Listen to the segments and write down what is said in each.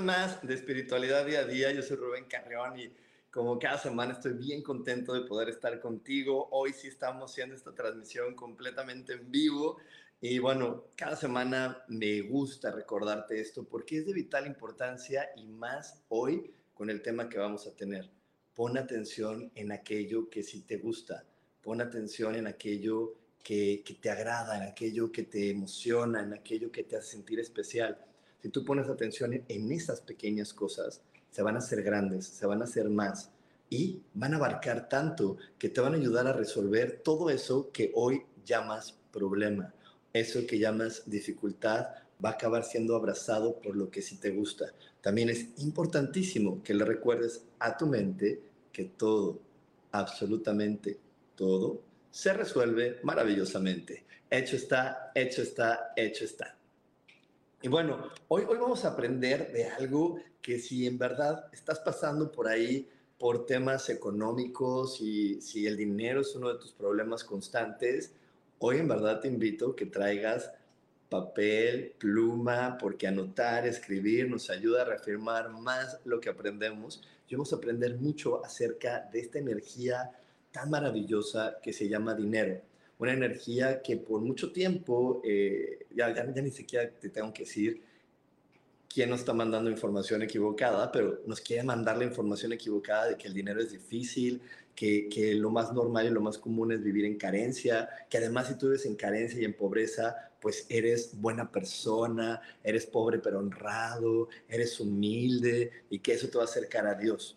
Más de espiritualidad día a día. Yo soy Rubén Carreón y como cada semana estoy bien contento de poder estar contigo. Hoy sí estamos haciendo esta transmisión completamente en vivo y bueno, cada semana me gusta recordarte esto porque es de vital importancia y más hoy con el tema que vamos a tener. Pon atención en aquello que sí te gusta. Pon atención en aquello que, que te agrada, en aquello que te emociona, en aquello que te hace sentir especial si tú pones atención en esas pequeñas cosas, se van a hacer grandes, se van a hacer más y van a abarcar tanto que te van a ayudar a resolver todo eso que hoy llamas problema. Eso que llamas dificultad va a acabar siendo abrazado por lo que sí te gusta. También es importantísimo que le recuerdes a tu mente que todo, absolutamente todo, se resuelve maravillosamente. Hecho está, hecho está, hecho está. Y bueno, hoy, hoy vamos a aprender de algo que si en verdad estás pasando por ahí por temas económicos y si el dinero es uno de tus problemas constantes, hoy en verdad te invito a que traigas papel, pluma, porque anotar, escribir nos ayuda a reafirmar más lo que aprendemos. Y vamos a aprender mucho acerca de esta energía tan maravillosa que se llama dinero una energía que por mucho tiempo, eh, ya, ya, ni siquiera te tengo que decir quién nos está mandando información equivocada, pero nos quiere mandar la información equivocada de que el dinero es difícil, que, que, lo más normal y lo más común es vivir en carencia, que además si tú vives en carencia y en pobreza, pues eres buena persona, eres pobre pero honrado, eres humilde y que eso te va a acercar a Dios.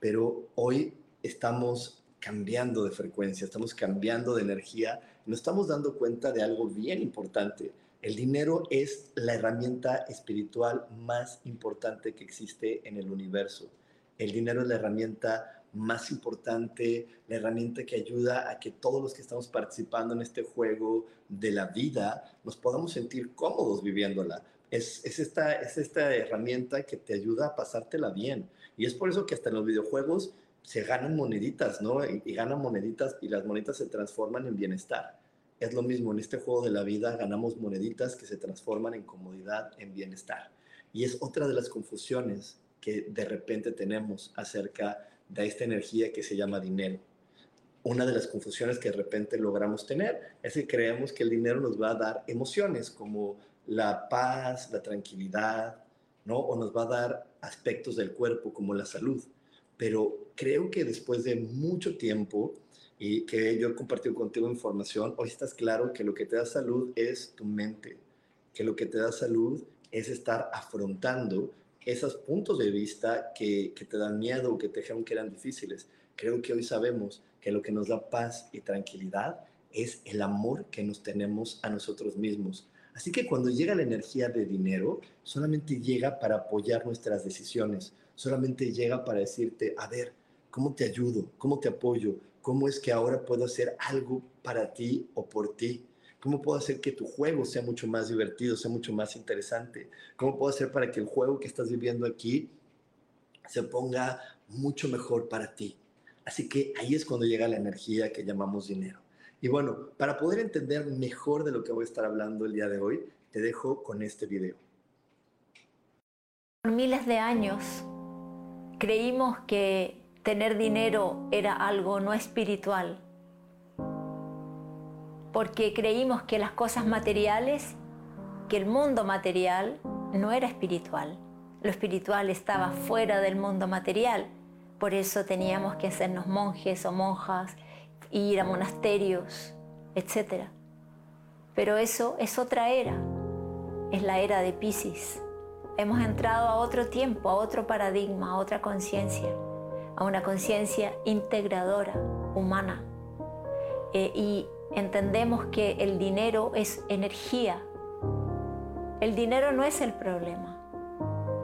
Pero hoy estamos cambiando de frecuencia, estamos cambiando de energía, nos estamos dando cuenta de algo bien importante. El dinero es la herramienta espiritual más importante que existe en el universo. El dinero es la herramienta más importante, la herramienta que ayuda a que todos los que estamos participando en este juego de la vida nos podamos sentir cómodos viviéndola. Es, es, esta, es esta herramienta que te ayuda a pasártela bien. Y es por eso que hasta en los videojuegos se ganan moneditas, ¿no? Y, ganan moneditas y las moneditas se transforman en bienestar. Es lo mismo, en este juego de la vida ganamos moneditas que se transforman en comodidad, en bienestar. Y es otra de las confusiones que de repente tenemos acerca de esta energía que se llama dinero. Una de las confusiones que de repente logramos tener es que creemos que el dinero nos va a dar emociones como la paz, la tranquilidad, ¿no? O nos va a dar aspectos del cuerpo como la salud pero creo que después de mucho tiempo y que yo he compartido contigo información, hoy estás claro que lo que te da salud es tu mente, que lo que te da salud es estar afrontando esos puntos de vista que, te dan miedo o que te dijeron que eran difíciles. Creo que hoy sabemos que lo que nos da paz y tranquilidad es el amor que nos tenemos a nosotros mismos. Así que cuando llega la energía de dinero, solamente llega para apoyar nuestras decisiones, solamente llega para decirte, a ver, ¿cómo te ayudo? ¿Cómo te apoyo? ¿Cómo es que ahora puedo hacer algo para ti o por ti? ¿Cómo puedo hacer que tu juego sea mucho más divertido, sea mucho más interesante? ¿Cómo puedo hacer para que el juego que estás viviendo aquí se ponga mucho mejor para ti? Así que ahí es cuando llega la energía que llamamos dinero. Y bueno, para poder entender mejor de lo que voy a estar hablando el día de hoy, te dejo con este video. Por miles de años creímos que tener dinero era algo no espiritual, porque creímos que las cosas materiales, que el mundo material no era espiritual. Lo espiritual estaba fuera del mundo material, Por eso teníamos que hacernos monjes o monjas, ir a monasterios, etc. Pero eso es otra era, es la era de Pisces. Hemos entrado a otro tiempo, a otro paradigma, a otra conciencia, a una conciencia integradora, humana. Eh, y entendemos que el dinero es energía. El dinero no es el problema,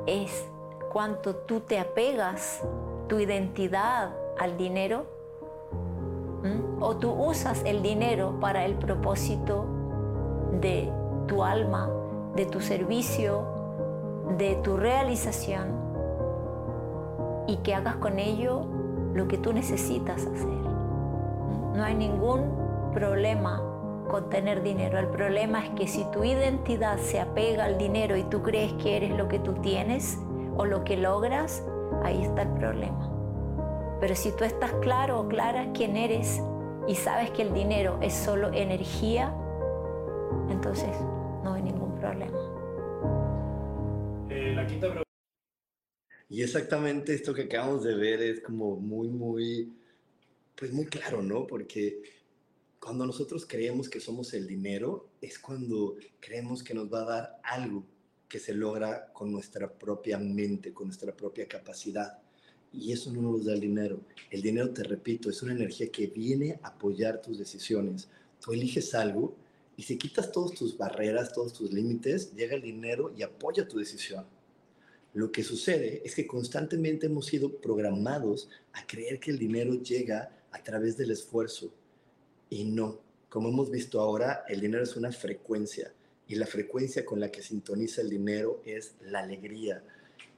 es cuánto tú te apegas tu identidad al dinero o tú usas el dinero para el propósito de tu alma, de tu servicio, de tu realización y que hagas con ello lo que tú necesitas hacer. No hay ningún problema con tener dinero. El problema es que si tu identidad se apega al dinero y tú crees que eres lo que tú tienes o lo que logras, ahí está el problema. Pero si tú estás claro o clara quién eres y sabes que el dinero es solo energía, entonces no hay ningún problema. Quinta y exactamente esto que acabamos de ver es como muy, muy, pues muy claro, ¿no? Porque cuando nosotros creemos que somos el dinero, es cuando creemos que nos va a dar algo que se logra con nuestra propia mente, con nuestra propia capacidad. Y eso no nos da el dinero. El dinero, te repito, es una energía que viene a apoyar tus decisiones. Tú eliges algo y si quitas todas tus barreras, todos tus límites, llega el dinero y apoya tu decisión. Lo que sucede es que constantemente hemos sido programados a creer que el dinero llega a través del esfuerzo. Y no. Como hemos visto ahora, el dinero es una frecuencia. Y la frecuencia con la que sintoniza el dinero es la alegría,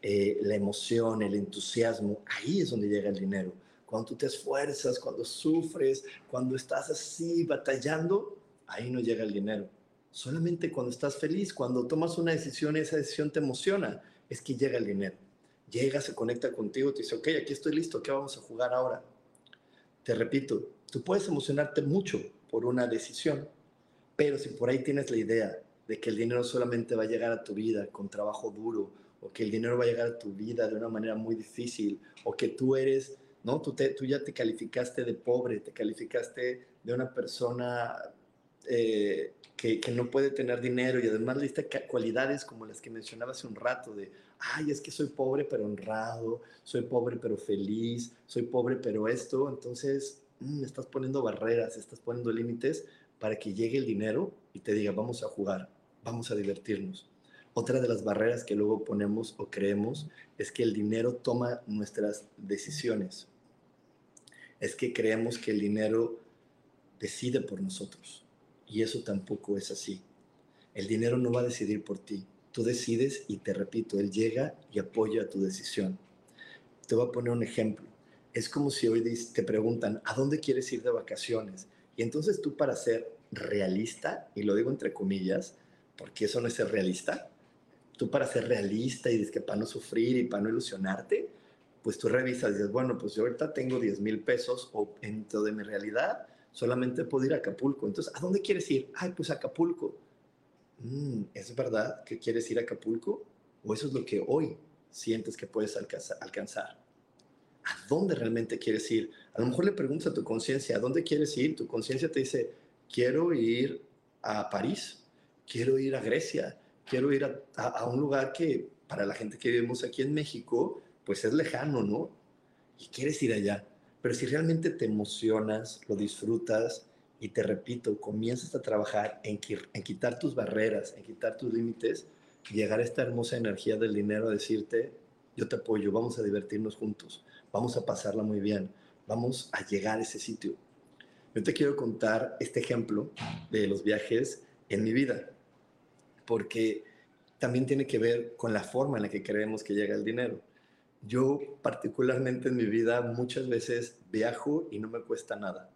eh, la emoción, el entusiasmo, ahí es donde llega el dinero. Cuando tú te esfuerzas, cuando sufres, cuando estás así batallando, ahí no llega el dinero. Solamente cuando estás feliz, cuando tomas una decisión, esa decisión te emociona, es que llega el dinero. Llega, se conecta contigo, te dice, ok, aquí estoy listo, ¿qué vamos a jugar ahora? Te repito, tú puedes emocionarte mucho por una decisión, pero si por ahí tienes la idea de que el dinero solamente va a llegar a tu vida con trabajo duro, o que el dinero va a llegar a tu vida de una manera muy difícil, o que tú eres, ¿no? Tú, tú ya te calificaste de pobre, te calificaste de una persona eh, que, no puede tener dinero y además le cualidades como las que mencionaba hace un rato de, ay, es que soy pobre pero honrado, soy pobre pero feliz, soy pobre pero esto, entonces mm, estás poniendo barreras, estás poniendo límites para que llegue el dinero y te diga, vamos a jugar, vamos a divertirnos. Otra de las barreras que luego ponemos o creemos es que el dinero toma nuestras decisiones. Es que creemos que el dinero decide por nosotros. Y eso tampoco es así. El dinero no va a decidir por ti. Tú decides y te repito, él llega y apoya tu decisión. Te voy a poner un ejemplo. Es como si hoy te preguntan, ¿a dónde quieres ir de vacaciones? Y entonces tú para ser realista, y lo digo entre comillas, porque eso no es ser realista, tú para ser realista y que para no sufrir y para no ilusionarte, pues tú revisas y dices, bueno, pues yo ahorita tengo 10 mil pesos o dentro de mi realidad solamente puedo ir a Acapulco. Entonces, ¿a dónde quieres ir? Ay, pues a Acapulco. Mm, ¿Es verdad que quieres ir a Acapulco? ¿O eso es lo que hoy sientes que puedes alcanzar? ¿A dónde realmente quieres ir? A lo mejor le preguntas a tu conciencia, ¿a dónde quieres ir? Tu conciencia te dice, quiero ir a París, quiero ir a Grecia, quiero ir a, un lugar que para la gente que vivimos aquí en México, pues es lejano, ¿no? Y quieres ir allá. Pero si realmente te emocionas, lo disfrutas y te repito, comienzas a trabajar en, quitar tus barreras, en quitar tus límites, llegar a esta hermosa energía del dinero a decirte, yo te apoyo, vamos a divertirnos juntos, vamos a pasarla muy bien, vamos a llegar a ese sitio. Yo te quiero contar este ejemplo de los viajes en mi vida porque también tiene que ver con la forma en la que creemos que llega el dinero. Yo particularmente en mi vida muchas veces viajo y no me cuesta nada,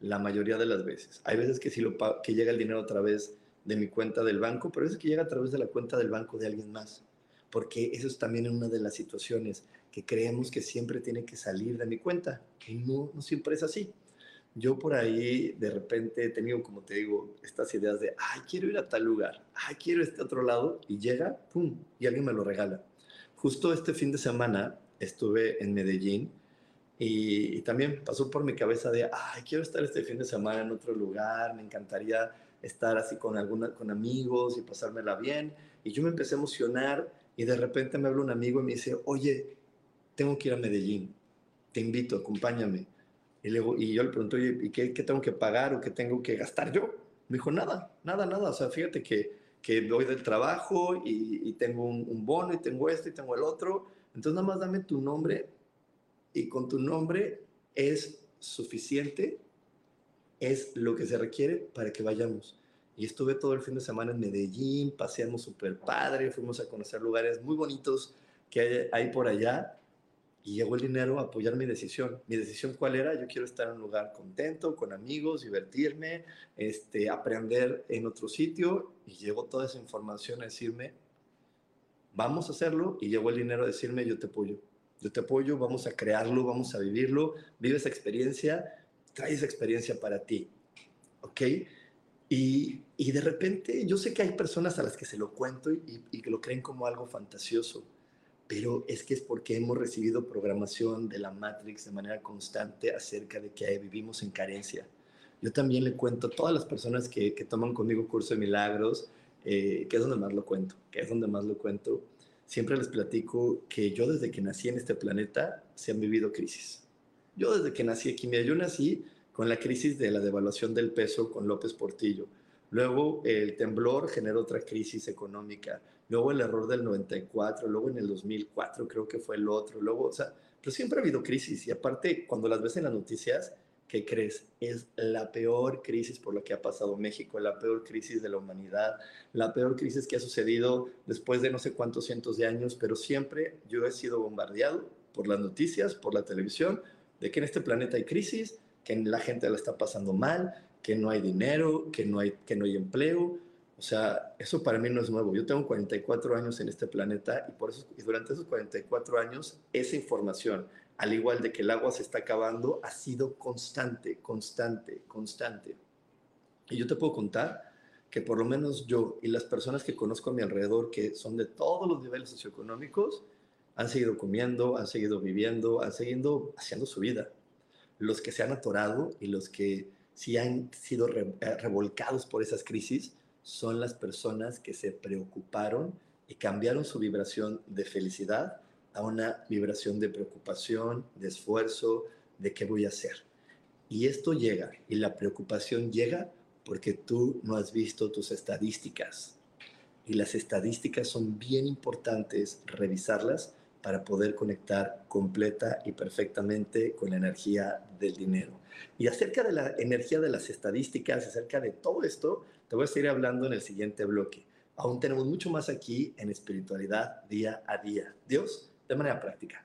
la mayoría de las veces. Hay veces que, sí lo que llega el dinero a través de mi cuenta del banco, pero veces que llega a través de la cuenta del banco de alguien más, porque eso es también una de las situaciones que creemos que siempre tiene que salir de mi cuenta y no, no siempre es así yo por ahí de repente he tenido, como te digo, estas ideas de, ay, quiero ir a tal lugar, ay, quiero este otro lado, y llega, pum, y alguien me lo regala. Justo este fin de semana estuve en Medellín Y, también pasó por mi cabeza de, ay, quiero estar este fin de semana en otro lugar, me encantaría estar así con, alguna, con amigos y pasármela bien. Y yo me empecé a emocionar y de repente me habla un amigo y me dice, oye, tengo que ir a Medellín, te invito, acompáñame. Y, luego, y yo le pregunto, oye, ¿y qué, qué, tengo que pagar o qué tengo que gastar yo? Me dijo, nada, nada, nada. O sea, fíjate que, que voy del trabajo y, tengo un, un, bono y tengo esto y tengo el otro. Entonces nada más dame tu nombre y con tu nombre es suficiente, es lo que se requiere para que vayamos. Y estuve todo el fin de semana en Medellín, paseamos súper padre, fuimos a conocer lugares muy bonitos que hay, por allá y llegó el dinero a apoyar mi decisión. Mi decisión cuál era? Yo quiero estar en un lugar contento, con amigos, divertirme, este, aprender en otro sitio y llegó toda esa información a decirme, vamos a hacerlo y llegó el dinero a decirme, yo te apoyo. Yo te apoyo, vamos a crearlo, vamos a vivirlo, vive esa experiencia, trae esa experiencia para ti. ¿Ok? Y, y, de repente yo sé que hay personas a las que se lo cuento y, y, que lo creen como algo fantasioso, pero es que es porque hemos recibido programación de la Matrix de manera constante acerca de que vivimos en carencia. Yo también le cuento a todas las personas que, que toman conmigo curso de milagros, eh, que es donde más lo cuento, que es donde más lo cuento, siempre les platico que yo desde que nací en este planeta se han vivido crisis. Yo desde que nací aquí, mira, yo nací con la crisis de la devaluación del peso con López Portillo. Luego el temblor generó otra crisis económica. Luego el error del 94, luego en el 2004 creo que fue el otro. Luego, o sea, pero siempre ha habido crisis. Y aparte, cuando las ves en las noticias, ¿qué crees? Es la peor crisis por la que ha pasado México, la peor crisis de la humanidad, la peor crisis que ha sucedido después de no sé cuántos cientos de años, pero siempre yo he sido bombardeado por las noticias, por la televisión, de que en este planeta hay crisis, que la gente la está pasando mal, que no hay dinero, que no hay, que no hay empleo. O sea, eso para mí no es nuevo. Yo tengo 44 años en este planeta y, por eso, y durante esos 44 años esa información, al igual de que el agua se está acabando, ha sido constante, constante, constante. Y yo te puedo contar que por lo menos yo y las personas que conozco a mi alrededor, que son de todos los niveles socioeconómicos, han seguido comiendo, han seguido viviendo, han seguido haciendo su vida los que se han atorado y los que sí han sido eh, revolcados por esas crisis son las personas que se preocuparon y cambiaron su vibración de felicidad a una vibración de preocupación, de esfuerzo, de qué voy a hacer. Y esto llega, y la preocupación llega porque tú no has visto tus estadísticas. Y las estadísticas son bien importantes revisarlas para poder conectar completa y perfectamente con la energía del dinero. Y acerca de la energía de las estadísticas, acerca de todo esto, te voy a seguir hablando en el siguiente bloque. Aún tenemos mucho más aquí en espiritualidad día a día. Dios, de manera práctica.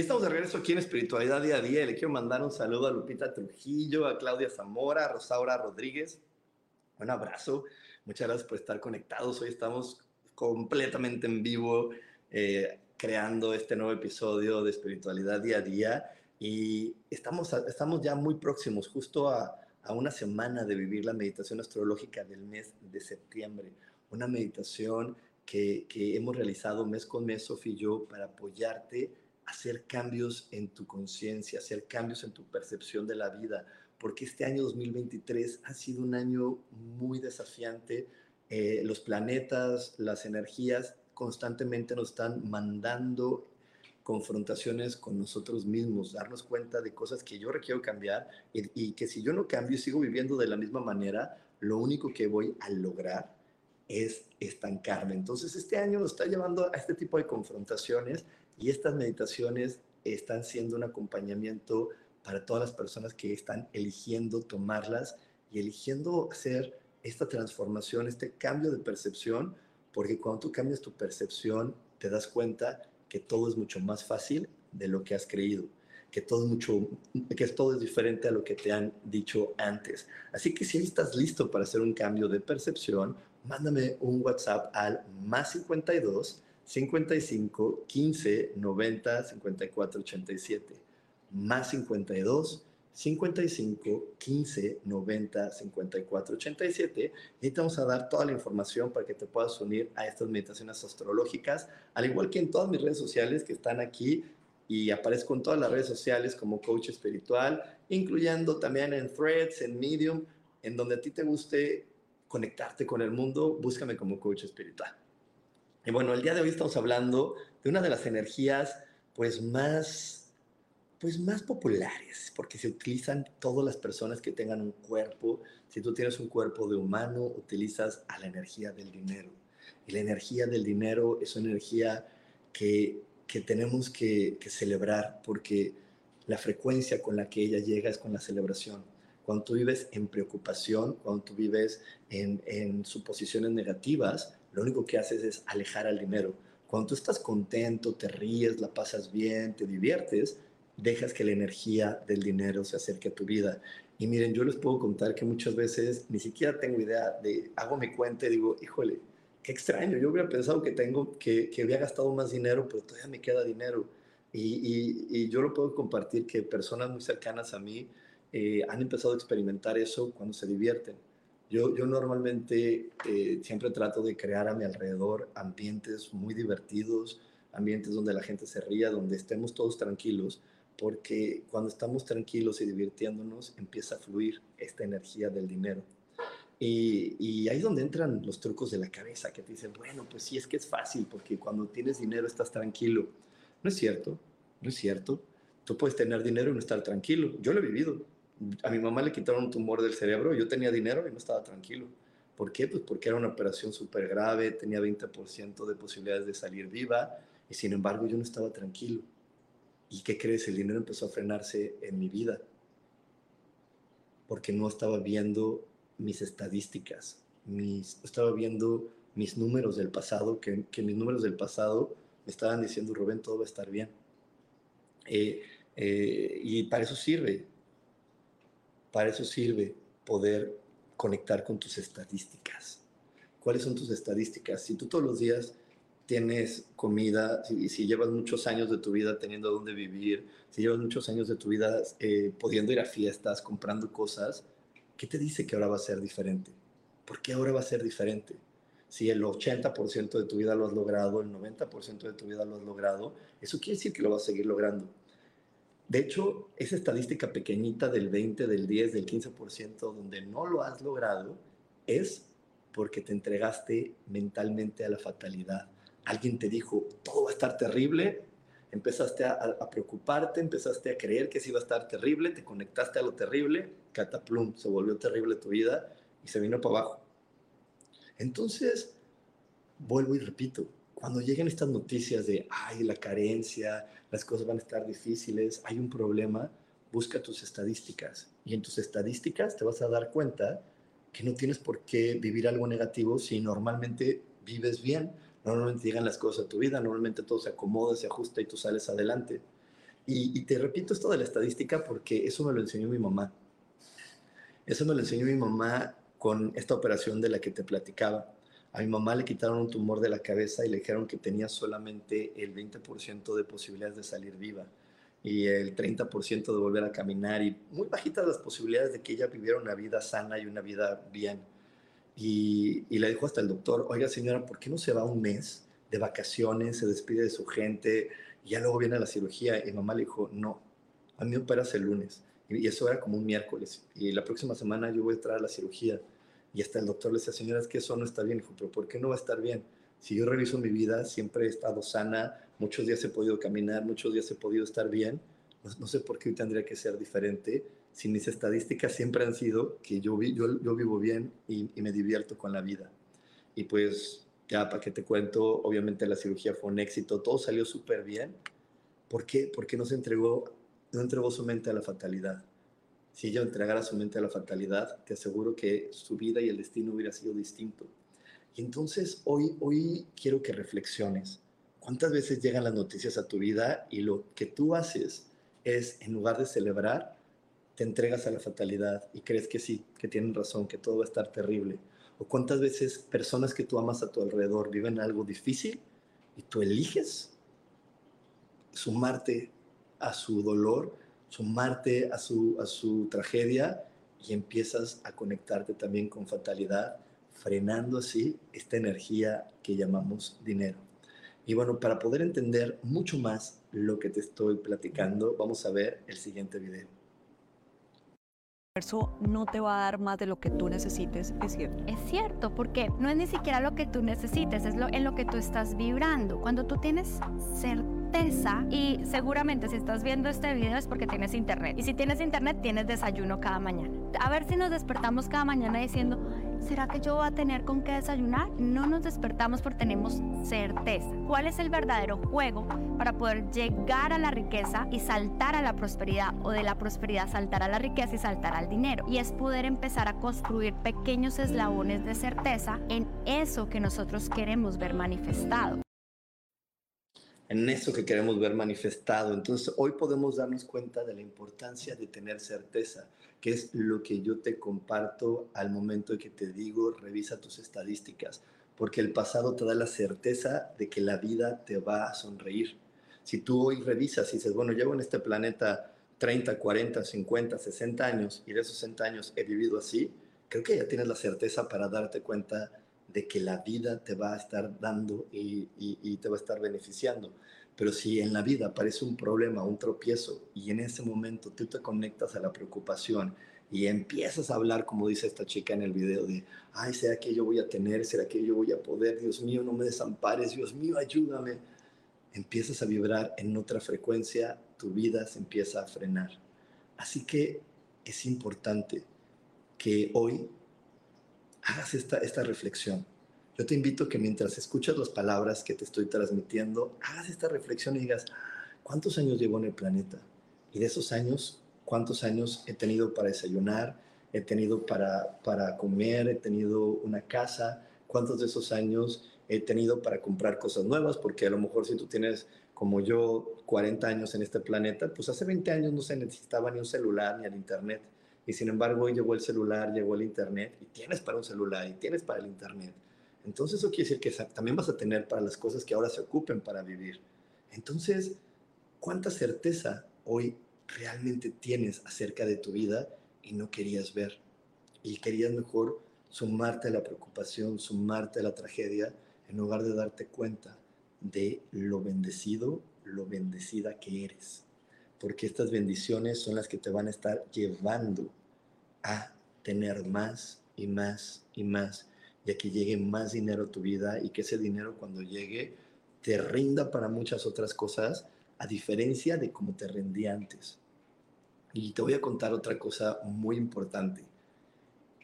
Y estamos de regreso aquí en Espiritualidad Día a Día. le quiero mandar un saludo a Lupita Trujillo, a Claudia Zamora, a Rosaura Rodríguez. Un abrazo. Muchas gracias por estar conectados. Hoy estamos completamente en vivo eh, creando este nuevo episodio de Espiritualidad Día a Día. Y estamos, estamos ya muy próximos, justo a, a una semana de vivir la meditación astrológica del mes de septiembre. Una meditación que, que hemos realizado mes con mes, Sofía y yo, para apoyarte hacer cambios en tu conciencia, hacer cambios en tu percepción de la vida, porque este año 2023 ha sido un año muy desafiante. Eh, los planetas, las energías constantemente nos están mandando confrontaciones con nosotros mismos, darnos cuenta de cosas que yo requiero cambiar y, y que si yo no cambio y sigo viviendo de la misma manera, lo único que voy a lograr es estancarme. Entonces este año nos está llevando a este tipo de confrontaciones y estas meditaciones están siendo un acompañamiento para todas las personas que están eligiendo tomarlas y eligiendo hacer esta transformación, este cambio de percepción, porque cuando tú cambias tu percepción, te das cuenta que todo es mucho más fácil de lo que has creído, que todo es mucho, que todo es diferente a lo que te han dicho antes. Así que si estás listo para hacer un cambio de percepción, mándame un WhatsApp al más 52 55 15 90 54 87 más 52 55 15 90 54 87 y te vamos a dar toda la información para que te puedas unir a estas meditaciones astrológicas, al igual que en todas mis redes sociales que están aquí y aparezco en todas las redes sociales como coach espiritual, incluyendo también en Threads, en Medium, en donde a ti te guste conectarte con el mundo, búscame como coach espiritual. Y bueno, el día de hoy estamos hablando de una de las energías pues más, pues más populares, porque se utilizan todas las personas que tengan un cuerpo. Si tú tienes un cuerpo de humano, utilizas a la energía del dinero. Y la energía del dinero es una energía que, que tenemos que, celebrar porque la frecuencia con la que ella llega es con la celebración. Cuando tú vives en preocupación, cuando tú vives en, en suposiciones negativas, lo único que haces es alejar al dinero. Cuando tú estás contento, te ríes, la pasas bien, te diviertes, dejas que la energía del dinero se acerque a tu vida. Y miren, yo les puedo contar que muchas veces ni siquiera tengo idea de, hago mi cuenta y digo, híjole, qué extraño, yo hubiera pensado que tengo, que, que había gastado más dinero, pero todavía me queda dinero. Y, y, yo lo puedo compartir que personas muy cercanas a mí eh, han empezado a experimentar eso cuando se divierten yo, normalmente eh, siempre trato de crear a mi alrededor ambientes muy divertidos, ambientes donde la gente se ría, donde estemos todos tranquilos, porque cuando estamos tranquilos y divirtiéndonos empieza a fluir esta energía del dinero. Y, y, ahí es donde entran los trucos de la cabeza, que te dicen, bueno, pues sí, es que es fácil, porque cuando tienes dinero estás tranquilo. No es cierto, no es cierto. Tú puedes tener dinero y no estar tranquilo. Yo lo he vivido a mi mamá le quitaron un tumor del cerebro, yo tenía dinero y no estaba tranquilo. ¿Por qué? Pues porque era una operación súper grave, tenía 20% de posibilidades de salir viva y sin embargo yo no estaba tranquilo. ¿Y qué crees? El dinero empezó a frenarse en mi vida porque no estaba viendo mis estadísticas, mis, estaba viendo mis números del pasado, que, que, mis números del pasado me estaban diciendo, Rubén, todo va a estar bien. Eh, eh, y para eso sirve. Para eso sirve poder conectar con tus estadísticas. ¿Cuáles son tus estadísticas? Si tú todos los días tienes comida, si, si llevas muchos años de tu vida teniendo dónde vivir, si llevas muchos años de tu vida eh, pudiendo ir a fiestas, comprando cosas, ¿qué te dice que ahora va a ser diferente? ¿Por qué ahora va a ser diferente? Si el 80% de tu vida lo has logrado, el 90% de tu vida lo has logrado, eso quiere decir que lo vas a seguir logrando. De hecho, esa estadística pequeñita del 20, del 10, del 15%, donde no lo has logrado, es porque te entregaste mentalmente a la fatalidad. Alguien te dijo, todo va a estar terrible, empezaste a, preocuparte, empezaste a creer que sí iba a estar terrible, te conectaste a lo terrible, cataplum, se volvió terrible tu vida y se vino para abajo. Entonces, vuelvo y repito, cuando lleguen estas noticias de, ay, la carencia, las cosas van a estar difíciles, hay un problema, busca tus estadísticas. Y en tus estadísticas te vas a dar cuenta que no tienes por qué vivir algo negativo si normalmente vives bien, normalmente llegan las cosas a tu vida, normalmente todo se acomoda, se ajusta y tú sales adelante. Y, y, te repito esto de la estadística porque eso me lo enseñó mi mamá. Eso me lo enseñó mi mamá con esta operación de la que te platicaba. A mi mamá le quitaron un tumor de la cabeza y le dijeron que tenía solamente el 20% de posibilidades de salir viva y el 30% de volver a caminar y muy bajitas las posibilidades de que ella viviera una vida sana y una vida bien. Y, y, le dijo hasta el doctor, oiga señora, ¿por qué no se va un mes de vacaciones, se despide de su gente y ya luego viene a la cirugía? Y mamá le dijo, no, a mí me operas el lunes. Y eso era como un miércoles. Y la próxima semana yo voy a entrar a la cirugía. Y hasta el doctor le decía, señora, es que eso no está bien. Dijo, pero ¿por qué no va a estar bien? Si yo reviso mi vida, siempre he estado sana, muchos días he podido caminar, muchos días he podido estar bien. No, sé por qué hoy tendría que ser diferente si mis estadísticas siempre han sido que yo, yo, yo vivo bien y, me divierto con la vida. Y pues ya para que te cuento, obviamente la cirugía fue un éxito, todo salió súper bien. ¿Por qué? Porque no se entregó, no entregó su mente a la fatalidad si ella entregara su mente a la fatalidad, te aseguro que su vida y el destino hubiera sido distinto. Y entonces hoy, hoy quiero que reflexiones. ¿Cuántas veces llegan las noticias a tu vida y lo que tú haces es, en lugar de celebrar, te entregas a la fatalidad y crees que sí, que tienen razón, que todo va a estar terrible? ¿O cuántas veces personas que tú amas a tu alrededor viven algo difícil y tú eliges sumarte a su dolor sumarte a su, a su tragedia y empiezas a conectarte también con fatalidad, frenando así esta energía que llamamos dinero. Y bueno, para poder entender mucho más lo que te estoy platicando, vamos a ver el siguiente video universo no te va a dar más de lo que tú necesites, es cierto. Es cierto, porque no es ni siquiera lo que tú necesites, es lo, en lo que tú estás vibrando. Cuando tú tienes certeza y seguramente si estás viendo este video es porque tienes internet. Y si tienes internet tienes desayuno cada mañana. A ver si nos despertamos cada mañana diciendo, ¿será que yo voy a tener con qué desayunar? No nos despertamos porque tenemos certeza. ¿Cuál es el verdadero juego para poder llegar a la riqueza y saltar a la prosperidad o de la prosperidad saltar a la riqueza y saltar al dinero? Y es poder empezar a construir pequeños eslabones de certeza en eso que nosotros queremos ver manifestado en eso que queremos ver manifestado. Entonces, hoy podemos darnos cuenta de la importancia de tener certeza, que es lo que yo te comparto al momento de que te digo, revisa tus estadísticas, porque el pasado te da la certeza de que la vida te va a sonreír. Si tú hoy revisas y dices, bueno, llevo en este planeta 30, 40, 50, 60 años y de esos 60 años he vivido así, creo que ya tienes la certeza para darte cuenta de que la vida te va a estar dando y, te va a estar beneficiando. Pero si en la vida aparece un problema, un tropiezo, y en ese momento tú te conectas a la preocupación y empiezas a hablar, como dice esta chica en el video, de, ay, ¿será que yo voy a tener? ¿Será que yo voy a poder? Dios mío, no me desampares, Dios mío, ayúdame. Empiezas a vibrar en otra frecuencia, tu vida se empieza a frenar. Así que es importante que hoy hagas esta, esta reflexión. Yo te invito que mientras escuchas las palabras que te estoy transmitiendo, hagas esta reflexión y digas, ¿cuántos años llevo en el planeta? Y de esos años, ¿cuántos años he tenido para desayunar? He tenido para, para comer, he tenido una casa. ¿Cuántos de esos años he tenido para comprar cosas nuevas? Porque a lo mejor si tú tienes como yo 40 años en este planeta, pues hace 20 años no se necesitaba ni un celular ni el internet. Y sin embargo, hoy llegó el celular, llegó el Internet, y tienes para un celular, y tienes para el Internet. Entonces eso quiere decir que también vas a tener para las cosas que ahora se ocupen para vivir. Entonces, ¿cuánta certeza hoy realmente tienes acerca de tu vida y no querías ver? Y querías mejor sumarte a la preocupación, sumarte a la tragedia, en lugar de darte cuenta de lo bendecido, lo bendecida que eres. Porque estas bendiciones son las que te van a estar llevando a tener más y más y más, y a que llegue más dinero a tu vida y que ese dinero cuando llegue te rinda para muchas otras cosas, a diferencia de cómo te rendía antes. Y te voy a contar otra cosa muy importante.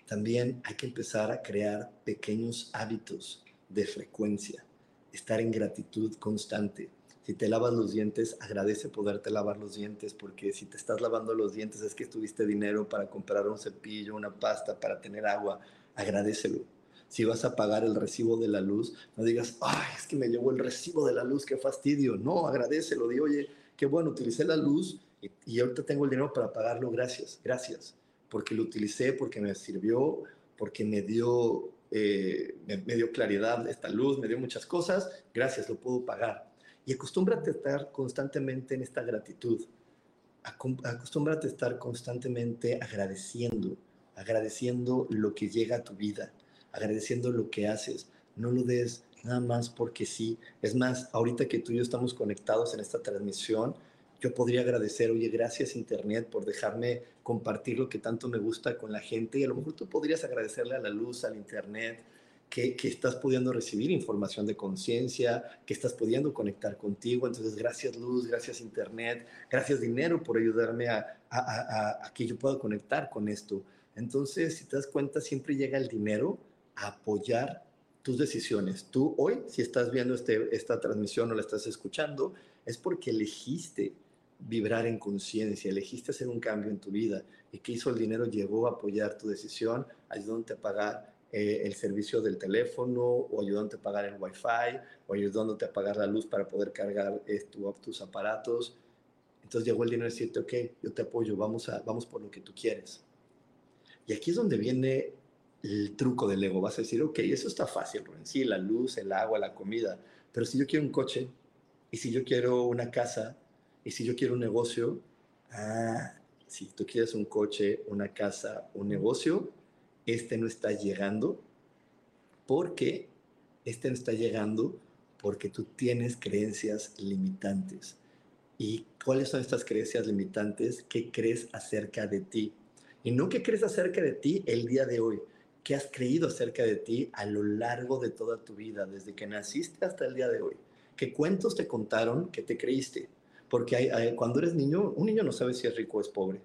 También hay que empezar a crear pequeños hábitos de frecuencia, estar en gratitud constante. Si te lavas los dientes, agradece poderte lavar los dientes, porque si te estás lavando los dientes es que tuviste dinero para comprar un cepillo, una pasta, para tener agua, agradecelo. Si vas a pagar el recibo de la luz, no digas, ay, es que me llegó el recibo de la luz, qué fastidio. No, agradecelo, di, oye, qué bueno, utilicé la luz y, y ahorita tengo el dinero para pagarlo, gracias, gracias, porque lo utilicé, porque me sirvió, porque me dio, eh, me dio claridad esta luz, me dio muchas cosas, gracias, lo puedo pagar. Y acostúmbrate a estar constantemente en esta gratitud. Acostúmbrate a estar constantemente agradeciendo, agradeciendo lo que llega a tu vida, agradeciendo lo que haces. No lo des nada más porque sí. Es más, ahorita que tú y yo estamos conectados en esta transmisión, yo podría agradecer, oye, gracias Internet por dejarme compartir lo que tanto me gusta con la gente y a lo mejor tú podrías agradecerle a la luz, al Internet, que, estás pudiendo recibir información de conciencia, que estás pudiendo conectar contigo. Entonces, gracias luz, gracias internet, gracias dinero por ayudarme a, a, a, que yo pueda conectar con esto. Entonces, si te das cuenta, siempre llega el dinero a apoyar tus decisiones. Tú hoy, si estás viendo este, esta transmisión o la estás escuchando, es porque elegiste vibrar en conciencia, elegiste hacer un cambio en tu vida. ¿Y qué hizo el dinero? Llegó a apoyar tu decisión, ayudándote a pagar eh, el servicio del teléfono o ayudándote a pagar el wifi o ayudándote a pagar la luz para poder cargar tus aparatos. Entonces llegó el dinero y decirte, ok, yo te apoyo, vamos, a, vamos por lo que tú quieres. Y aquí es donde viene el truco del ego. Vas a decir, ok, eso está fácil, Rubén. Sí, la luz, el agua, la comida. Pero si yo quiero un coche, y si yo quiero una casa, y si yo quiero un negocio, ah, si tú quieres un coche, una casa, un negocio, este no está llegando porque este no está llegando porque tú tienes creencias limitantes. ¿Y cuáles son estas creencias limitantes? ¿Qué crees acerca de ti? Y no qué crees acerca de ti el día de hoy, qué has creído acerca de ti a lo largo de toda tu vida, desde que naciste hasta el día de hoy. ¿Qué cuentos te contaron que te creíste? Porque cuando eres niño, un niño no sabe si es rico o es pobre.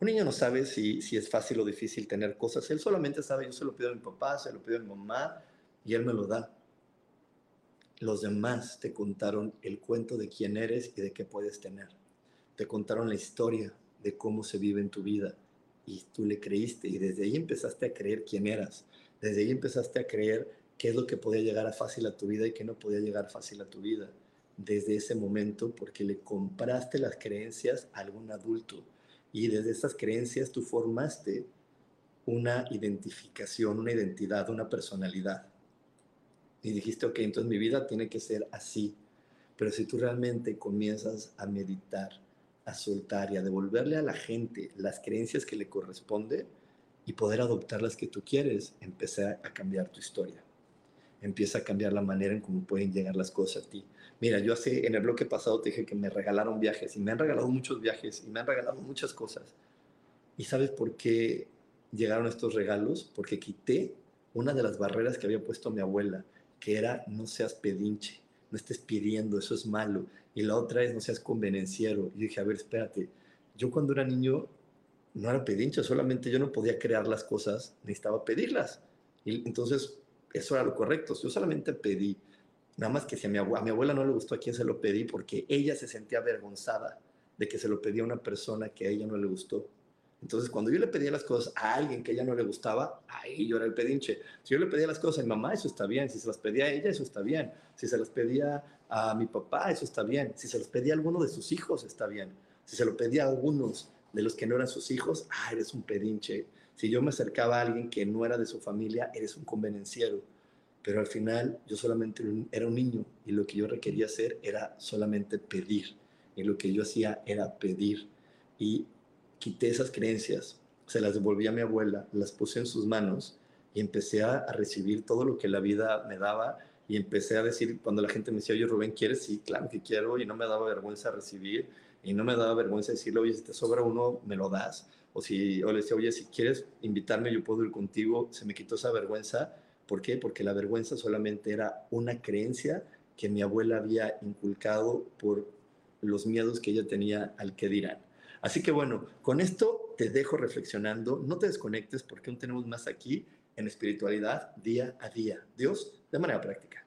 Un niño no sabe si, es fácil o difícil tener cosas. Él solamente sabe, yo se lo pido a mi papá, se lo pido a mi mamá y él me lo da. Los demás te contaron el cuento de quién eres y de qué puedes tener. Te contaron la historia de cómo se vive en tu vida y tú le creíste y desde ahí empezaste a creer quién eras. Desde ahí empezaste a creer qué es lo que podía llegar a fácil a tu vida y qué no podía llegar fácil a tu vida. Desde ese momento porque le compraste las creencias a algún adulto y desde esas creencias tú formaste una identificación, una identidad, una personalidad. Y dijiste, ok, entonces mi vida tiene que ser así. Pero si tú realmente comienzas a meditar, a soltar y a devolverle a la gente las creencias que le corresponde y poder adoptar las que tú quieres, empieza a cambiar tu historia. Empieza a cambiar la manera en cómo pueden llegar las cosas a ti. Mira, yo hace, en el bloque pasado te dije que me regalaron viajes y me han regalado muchos viajes y me han regalado muchas cosas. ¿Y sabes por qué llegaron estos regalos? Porque quité una de las barreras que había puesto mi abuela, que era no seas pedinche, no estés pidiendo, eso es malo. Y la otra es no seas convenenciero. Y dije, a ver, espérate, yo cuando era niño no era pedinche, solamente yo no podía crear las cosas, necesitaba pedirlas. Y entonces eso era lo correcto, yo solamente pedí. Nada más que si a mi, abuela, no le gustó a quién se lo pedí porque ella se sentía avergonzada de que se lo pedía a una persona que a ella no le gustó. Entonces, cuando yo le pedía las cosas a alguien que a ella no le gustaba, ahí yo era el pedinche. Si yo le pedía las cosas a mi mamá, eso está bien. Si se las pedía a ella, eso está bien. Si se las pedía a mi papá, eso está bien. Si se las pedía a alguno de sus hijos, está bien. Si se lo pedía a algunos de los que no eran sus hijos, ah, eres un pedinche. Si yo me acercaba a alguien que no era de su familia, eres un convenenciero pero al final yo solamente era un niño y lo que yo requería hacer era solamente pedir. Y lo que yo hacía era pedir. Y quité esas creencias, se las devolví a mi abuela, las puse en sus manos y empecé a, recibir todo lo que la vida me daba y empecé a decir, cuando la gente me decía, oye Rubén, ¿quieres? Sí, claro que quiero y no me daba vergüenza recibir y no me daba vergüenza decirle, oye, si te sobra uno, me lo das. O si o le decía, oye, si quieres invitarme, yo puedo ir contigo. Se me quitó esa vergüenza. ¿Por qué? Porque la vergüenza solamente era una creencia que mi abuela había inculcado por los miedos que ella tenía al que dirán. Así que bueno, con esto te dejo reflexionando. No te desconectes porque aún tenemos más aquí en espiritualidad día a día. Dios, de manera práctica.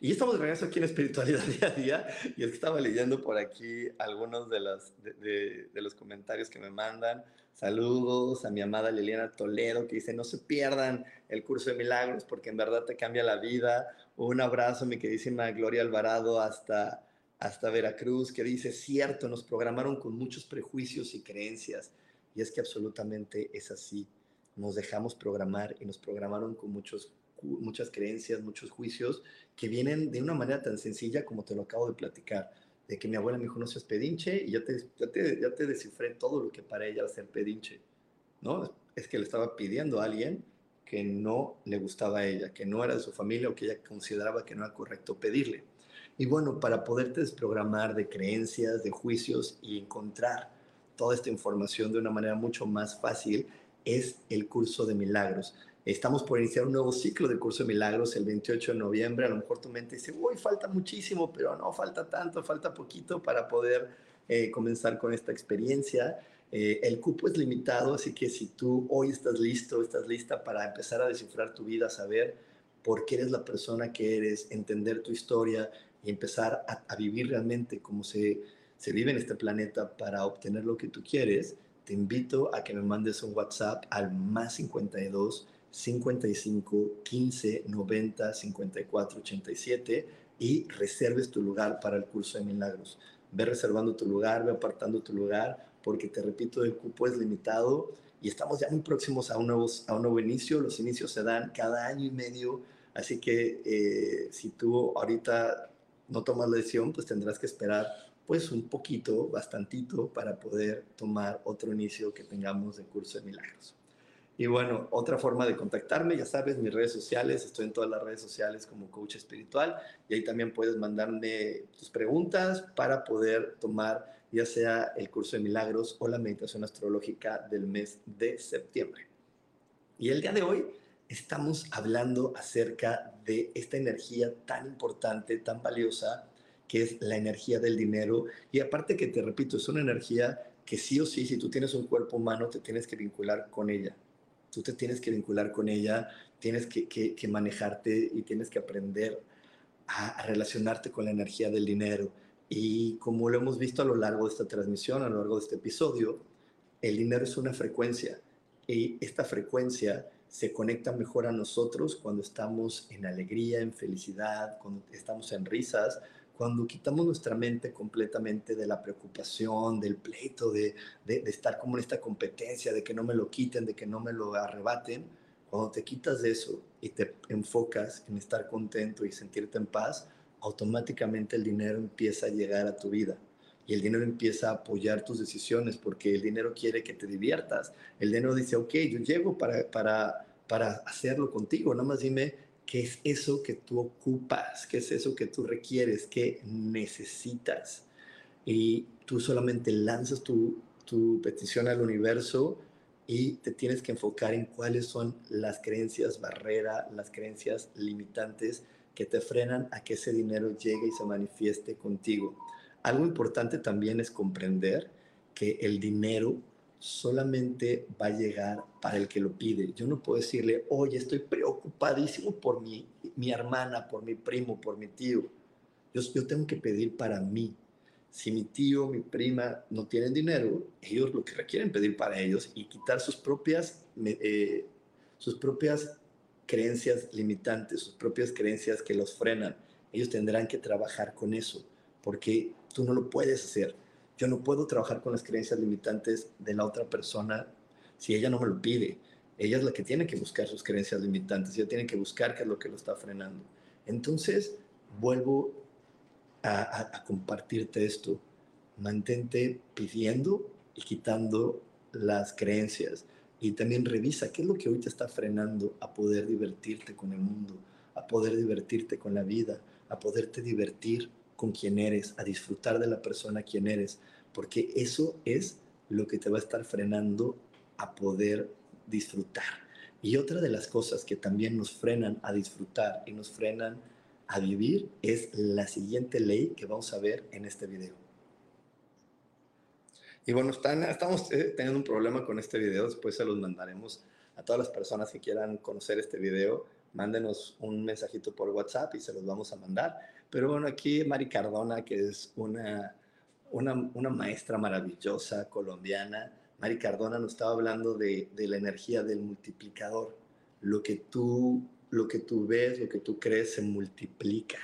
Y estamos de regreso aquí en Espiritualidad Día a Día y es que estaba leyendo por aquí algunos de, las, de, de, los comentarios que me mandan. Saludos a mi amada Liliana Toledo que dice, no se pierdan el curso de milagros porque en verdad te cambia la vida. Un abrazo, mi queridísima Gloria Alvarado, hasta, hasta Veracruz, que dice, cierto, nos programaron con muchos prejuicios y creencias. Y es que absolutamente es así. Nos dejamos programar y nos programaron con muchos muchas creencias, muchos juicios que vienen de una manera tan sencilla como te lo acabo de platicar, de que mi abuela me dijo no seas pedinche y ya te, ya te, ya te descifré todo lo que para ella era ser pedinche, ¿no? Es que le estaba pidiendo a alguien que no le gustaba a ella, que no era de su familia o que ella consideraba que no era correcto pedirle. Y bueno, para poderte desprogramar de creencias, de juicios y encontrar toda esta información de una manera mucho más fácil, es el curso de milagros. Estamos por iniciar un nuevo ciclo de curso de milagros el 28 de noviembre. A lo mejor tu mente dice, uy, falta muchísimo, pero no falta tanto, falta poquito para poder eh, comenzar con esta experiencia. Eh, el cupo es limitado, así que si tú hoy estás listo, estás lista para empezar a descifrar tu vida, saber por qué eres la persona que eres, entender tu historia y empezar a, a vivir realmente como se, se vive en este planeta para obtener lo que tú quieres, te invito a que me mandes un WhatsApp al más 52 55 15 90 54 87 y reserves tu lugar para el curso de milagros. Ve reservando tu lugar, ve apartando tu lugar, porque te repito, el cupo es limitado y estamos ya muy próximos a un nuevo, a un nuevo inicio. Los inicios se dan cada año y medio, así que eh, si tú ahorita no tomas la decisión, pues tendrás que esperar pues un poquito, bastantito, para poder tomar otro inicio que tengamos de curso de milagros. Y bueno, otra forma de contactarme, ya sabes, mis redes sociales, estoy en todas las redes sociales como coach espiritual y ahí también puedes mandarme tus preguntas para poder tomar ya sea el curso de milagros o la meditación astrológica del mes de septiembre. Y el día de hoy estamos hablando acerca de esta energía tan importante, tan valiosa, que es la energía del dinero. Y aparte que te repito, es una energía que sí o sí, si tú tienes un cuerpo humano, te tienes que vincular con ella. Tú te tienes que vincular con ella, tienes que, que, manejarte y tienes que aprender a, a relacionarte con la energía del dinero. Y como lo hemos visto a lo largo de esta transmisión, a lo largo de este episodio, el dinero es una frecuencia y esta frecuencia se conecta mejor a nosotros cuando estamos en alegría, en felicidad, cuando estamos en risas, cuando quitamos nuestra mente completamente de la preocupación, del pleito, de, de, estar como en esta competencia, de que no me lo quiten, de que no me lo arrebaten, cuando te quitas de eso y te enfocas en estar contento y sentirte en paz, automáticamente el dinero empieza a llegar a tu vida y el dinero empieza a apoyar tus decisiones porque el dinero quiere que te diviertas. El dinero dice, ok, yo llego para, para, para hacerlo contigo, nada más dime qué es eso que tú ocupas, qué es eso que tú requieres, qué necesitas. Y tú solamente lanzas tu, tu petición al universo y te tienes que enfocar en cuáles son las creencias barrera, las creencias limitantes que te frenan a que ese dinero llegue y se manifieste contigo. Algo importante también es comprender que el dinero solamente va a llegar para el que lo pide. Yo no puedo decirle, oye, estoy preocupadísimo por mi, mi hermana, por mi primo, por mi tío. Yo, yo tengo que pedir para mí. Si mi tío, mi prima no tienen dinero, ellos lo que requieren pedir para ellos y quitar sus propias, eh, sus propias creencias limitantes, sus propias creencias que los frenan. Ellos tendrán que trabajar con eso, porque tú no lo puedes hacer yo no puedo trabajar con las creencias limitantes de la otra persona si ella no me lo pide. Ella es la que tiene que buscar sus creencias limitantes, ella tiene que buscar qué es lo que lo está frenando. Entonces, vuelvo a, a compartirte esto. Mantente pidiendo y quitando las creencias. Y también revisa qué es lo que hoy te está frenando a poder divertirte con el mundo, a poder divertirte con la vida, a poderte divertir con quien eres, a disfrutar de la persona quien eres, porque eso es lo que te va a estar frenando a poder disfrutar. Y otra de las cosas que también nos frenan a disfrutar y nos frenan a vivir es la siguiente ley que vamos a ver en este video. Y bueno, están, estamos eh, teniendo un problema con este video, después se los mandaremos a todas las personas que quieran conocer este video. Mándenos un mensajito por WhatsApp y se los vamos a mandar. Pero bueno, aquí Mari Cardona, que es una, una, maestra maravillosa colombiana, Mari Cardona nos estaba hablando de, de, la energía del multiplicador. Lo que, tú, lo que tú ves, lo que tú crees se multiplica.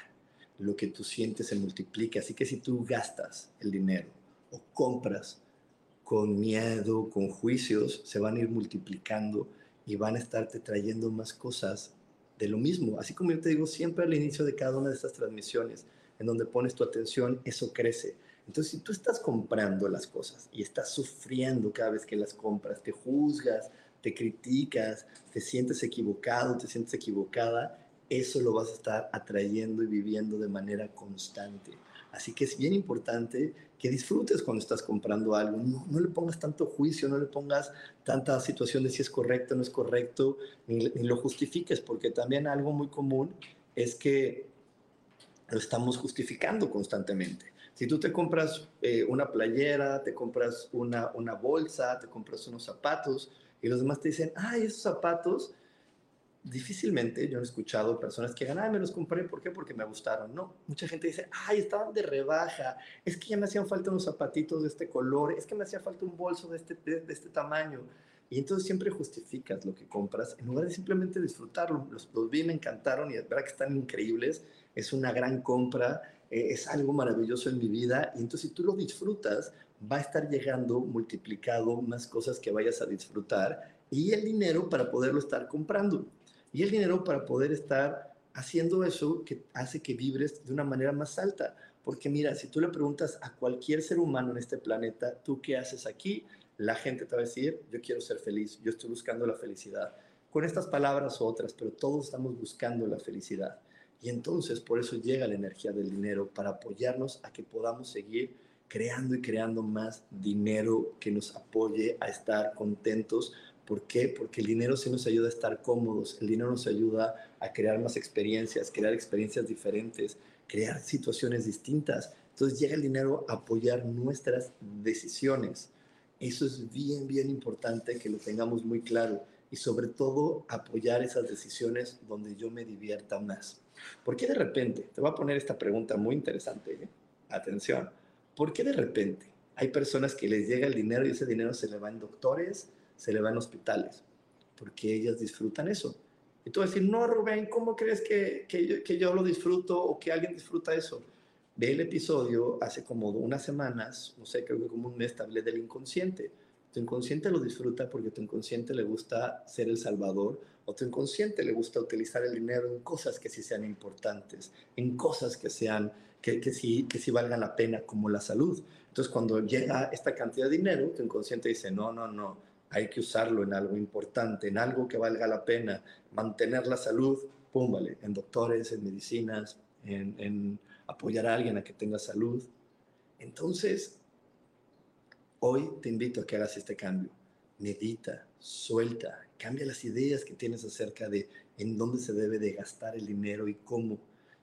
Lo que tú sientes se multiplica. Así que si tú gastas el dinero o compras con miedo, con juicios, se van a ir multiplicando y van a estarte trayendo más cosas de lo mismo. Así como yo te digo siempre al inicio de cada una de estas transmisiones, en donde pones tu atención, eso crece. Entonces, si tú estás comprando las cosas y estás sufriendo cada vez que las compras, te juzgas, te criticas, te sientes equivocado, te sientes equivocada, eso lo vas a estar atrayendo y viviendo de manera constante. Así que es bien importante que disfrutes cuando estás comprando algo. No, le pongas tanto juicio, no le pongas tanta situación de si es correcto o no es correcto, ni, lo justifiques, porque también algo muy común es que lo estamos justificando constantemente. Si tú te compras eh, una playera, te compras una, una bolsa, te compras unos zapatos y los demás te dicen, ay, esos zapatos difícilmente yo he escuchado personas que digan, ay, me los compré, ¿por qué? Porque me gustaron. No, mucha gente dice, ay, estaban de rebaja, es que ya me hacían falta unos zapatitos de este color, es que me hacía falta un bolso de este, de, este tamaño. Y entonces siempre justificas lo que compras en lugar de simplemente disfrutarlo. Los, los vi, me encantaron y es verdad que están increíbles, es una gran compra, eh, es algo maravilloso en mi vida. Y entonces si tú lo disfrutas, va a estar llegando multiplicado más cosas que vayas a disfrutar y el dinero para poderlo estar comprando y el dinero para poder estar haciendo eso que hace que vibres de una manera más alta. Porque mira, si tú le preguntas a cualquier ser humano en este planeta, ¿tú qué haces aquí? La gente te va a decir, yo quiero ser feliz, yo estoy buscando la felicidad. Con estas palabras o otras, pero todos estamos buscando la felicidad. Y entonces por eso llega la energía del dinero, para apoyarnos a que podamos seguir creando y creando más dinero que nos apoye a estar contentos. ¿Por qué? Porque el dinero sí nos ayuda a estar cómodos, el dinero nos ayuda a crear más experiencias, crear experiencias diferentes, crear situaciones distintas. Entonces llega el dinero a apoyar nuestras decisiones. Eso es bien, bien importante que lo tengamos muy claro y sobre todo apoyar esas decisiones donde yo me divierta más. ¿Por qué de repente? Te voy a poner esta pregunta muy interesante. ¿eh? Atención. ¿Por qué de repente hay personas que les llega el dinero y ese dinero se le va en doctores, se le va en hospitales? Porque ellas disfrutan eso. Y tú vas a decir, no, Rubén, ¿cómo crees que, que, yo, que yo lo disfruto o que alguien disfruta eso? Ve el episodio hace como unas semanas, no sé, creo que como un mes, hablé del inconsciente. Tu inconsciente lo disfruta porque tu inconsciente le gusta ser el salvador o tu inconsciente le gusta utilizar el dinero en cosas que sí sean importantes, en cosas que sean, que, que, sí, que sí valgan la pena, como la salud. Entonces, cuando llega esta cantidad de dinero, tu inconsciente dice, no, no, no, hay que usarlo en algo importante, en algo que valga la pena, mantener la salud, pum, vale, en doctores, en medicinas, en, en apoyar a alguien a que tenga salud. Entonces, hoy te invito a que hagas este cambio. Medita, suelta, cambia las ideas que tienes acerca de en dónde se debe de gastar el dinero y cómo,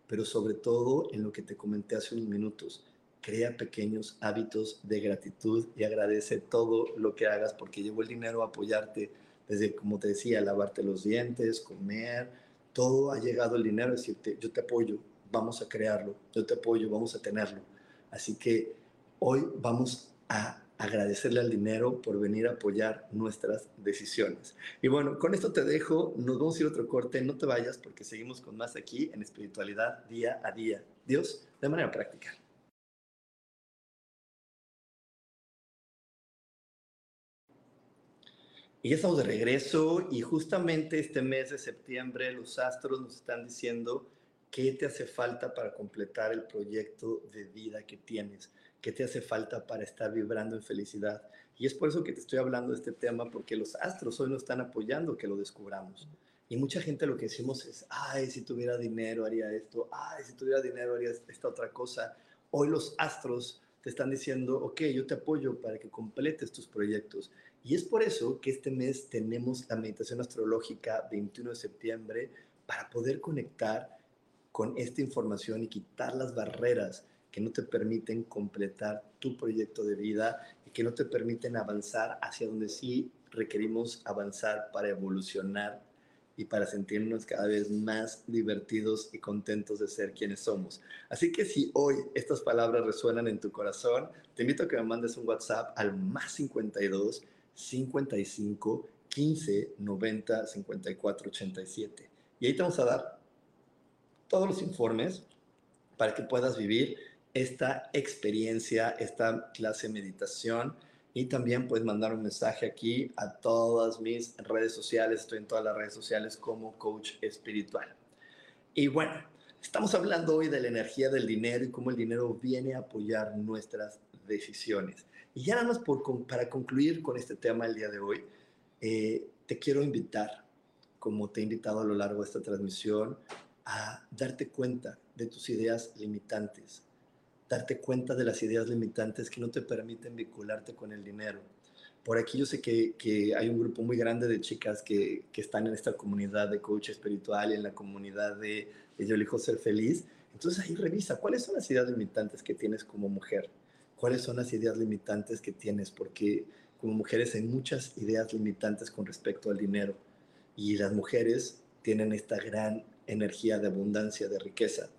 pero sobre todo en lo que te comenté hace unos minutos. Crea pequeños hábitos de gratitud y agradece todo lo que hagas porque llevó el dinero a apoyarte desde, como te decía, lavarte los dientes, comer, todo ha llegado el dinero a decirte, yo te apoyo, vamos a crearlo, yo te apoyo, vamos a tenerlo. Así que hoy vamos a agradecerle al dinero por venir a apoyar nuestras decisiones. Y bueno, con esto te dejo, nos vamos a ir a otro corte, no te vayas porque seguimos con más aquí en espiritualidad día a día. Dios, de manera práctica. Y ya estamos de regreso y justamente este mes de septiembre los astros nos están diciendo qué te hace falta para completar el proyecto de vida que tienes, qué te hace falta para estar vibrando en felicidad. Y es por eso que te estoy hablando de este tema, porque los astros hoy nos están apoyando que lo descubramos. Y mucha gente lo que decimos es, ay, si tuviera dinero haría esto, ay, si tuviera dinero haría esta otra cosa. Hoy los astros te están diciendo, ok, yo te apoyo para que completes tus proyectos. Y es por eso que este mes tenemos la meditación astrológica 21 de septiembre para poder conectar con esta información y quitar las barreras que no te permiten completar tu proyecto de vida y que no te permiten avanzar hacia donde sí requerimos avanzar para evolucionar y para sentirnos cada vez más divertidos y contentos de ser quienes somos. Así que si hoy estas palabras resuenan en tu corazón, te invito a que me mandes un WhatsApp al más 52 55 15 90 54 87. Y ahí te vamos a dar todos los informes para que puedas vivir esta experiencia, esta clase de meditación. Y también puedes mandar un mensaje aquí a todas mis redes sociales. Estoy en todas las redes sociales como coach espiritual. Y bueno, estamos hablando hoy de la energía del dinero y cómo el dinero viene a apoyar nuestras decisiones. Y ya nada más para concluir con este tema el día de hoy, eh, te quiero invitar, como te he invitado a lo largo de esta transmisión, a darte cuenta de tus ideas limitantes, darte cuenta de las ideas limitantes que no te permiten vincularte con el dinero. Por aquí yo sé que, hay un grupo muy grande de chicas que, que, están en esta comunidad de coach espiritual y en la comunidad de, de Yo elijo ser feliz. Entonces ahí revisa cuáles son las ideas limitantes que tienes como mujer, cuáles son las ideas limitantes que tienes, porque como mujeres hay muchas ideas limitantes con respecto al dinero y las mujeres tienen esta gran energía de abundancia, de riqueza.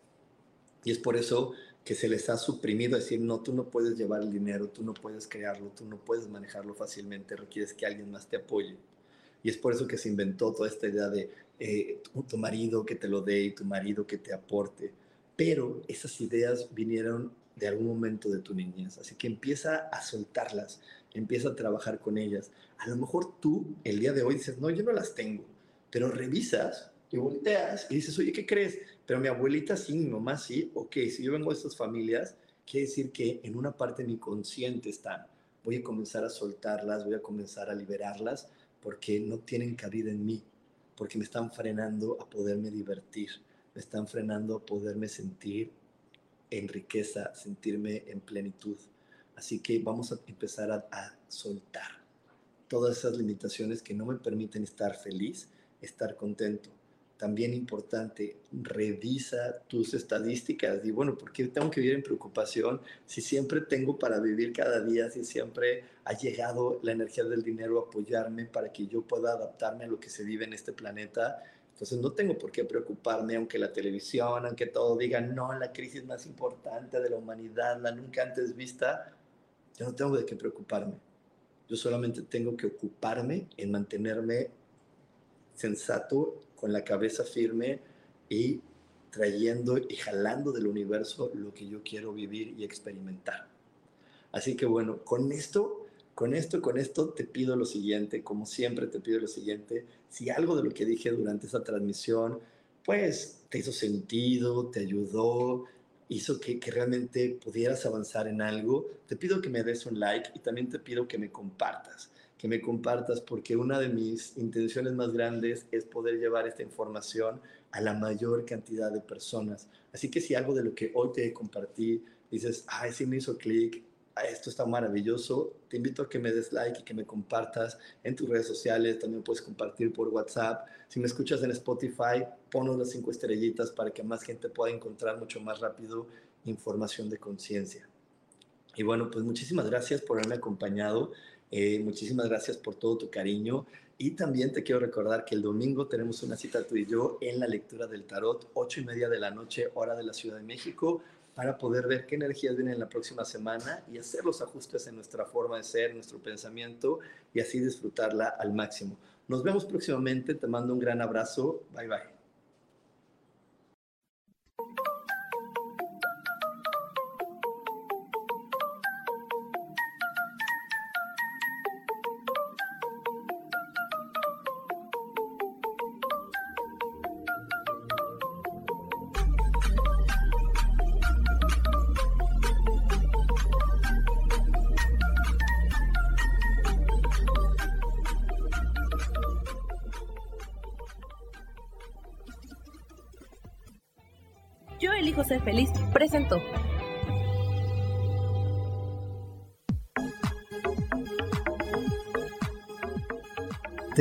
Y es por eso que se les ha suprimido decir, no, tú no puedes llevar el dinero, tú no puedes crearlo, tú no puedes manejarlo fácilmente, requieres que alguien más te apoye. Y es por eso que se inventó toda esta idea de eh, tu, marido que te lo dé y tu marido que te aporte. Pero esas ideas vinieron de algún momento de tu niñez, así que empieza a soltarlas, empieza a trabajar con ellas. A lo mejor tú el día de hoy dices, no, yo no las tengo, pero revisas y volteas y dices, oye, ¿qué crees? Pero mi abuelita sí, mi mamá sí, ok, si yo vengo de estas familias, quiere decir que en una parte de mi consciente están. Voy a comenzar a soltarlas, voy a comenzar a liberarlas, porque no tienen cabida en mí, porque me están frenando a poderme divertir, me están frenando a poderme sentir en riqueza, sentirme en plenitud. Así que vamos a empezar a, soltar todas esas limitaciones que no me permiten estar feliz, estar contento también importante, revisa tus estadísticas y bueno, ¿por qué tengo que vivir en preocupación si siempre tengo para vivir cada día, si siempre ha llegado la energía del dinero a apoyarme para que yo pueda adaptarme a lo que se vive en este planeta? Entonces no tengo por qué preocuparme, aunque la televisión, aunque todo diga, no, la crisis más importante de la humanidad, la nunca antes vista, yo no tengo de qué preocuparme. Yo solamente tengo que ocuparme en mantenerme sensato con la cabeza firme y trayendo y jalando del universo lo que yo quiero vivir y experimentar. Así que bueno, con esto, con esto, con esto te pido lo siguiente, como siempre te pido lo siguiente, si algo de lo que dije durante esta transmisión, pues te hizo sentido, te ayudó, hizo que, realmente pudieras avanzar en algo, te pido que me des un like y también te pido que me compartas que me compartas, porque una de mis intenciones más grandes es poder llevar esta información a la mayor cantidad de personas. Así que si algo de lo que hoy te compartí dices, ay, sí me hizo clic, esto está maravilloso, te invito a que me des like y que me compartas en tus redes sociales, también puedes compartir por WhatsApp. Si me escuchas en Spotify, ponos las cinco estrellitas para que más gente pueda encontrar mucho más rápido información de conciencia. Y bueno, pues muchísimas gracias por haberme acompañado. Eh, muchísimas gracias por todo tu cariño. Y también te quiero recordar que el domingo tenemos una cita tú y yo en la lectura del tarot, ocho y media de la noche, hora de la Ciudad de México, para poder ver qué energías vienen en la próxima semana y hacer los ajustes en nuestra forma de ser, nuestro pensamiento y así disfrutarla al máximo. Nos vemos próximamente. Te mando un gran abrazo. Bye bye.